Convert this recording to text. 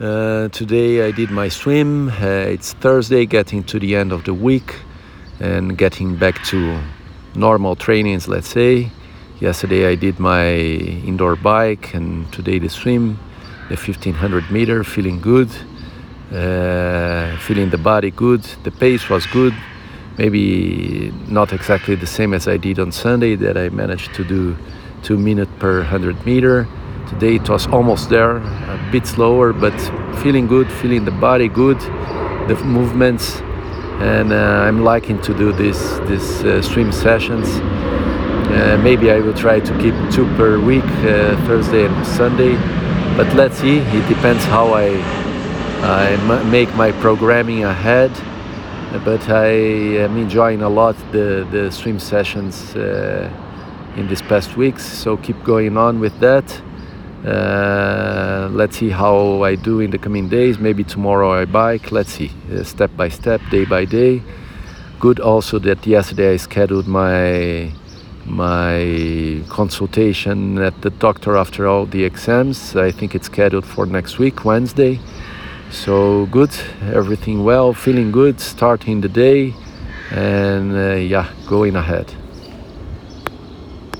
Uh, today I did my swim. Uh, it's Thursday, getting to the end of the week and getting back to normal trainings, let's say. Yesterday I did my indoor bike and today the swim, the 1500 meter, feeling good, uh, feeling the body good. The pace was good, maybe not exactly the same as I did on Sunday that I managed to do two minutes per 100 meter Today it was almost there, a bit slower, but feeling good, feeling the body good, the movements, and uh, I'm liking to do this this uh, swim sessions. Uh, maybe I will try to keep two per week, uh, Thursday and Sunday, but let's see. It depends how I I make my programming ahead. But I am enjoying a lot the the swim sessions uh, in these past weeks. So keep going on with that. Uh, let's see how I do in the coming days. Maybe tomorrow I bike. Let's see, uh, step by step, day by day. Good also that yesterday I scheduled my my consultation at the doctor after all the exams. I think it's scheduled for next week, Wednesday. So good, everything well, feeling good, starting the day, and uh, yeah, going ahead.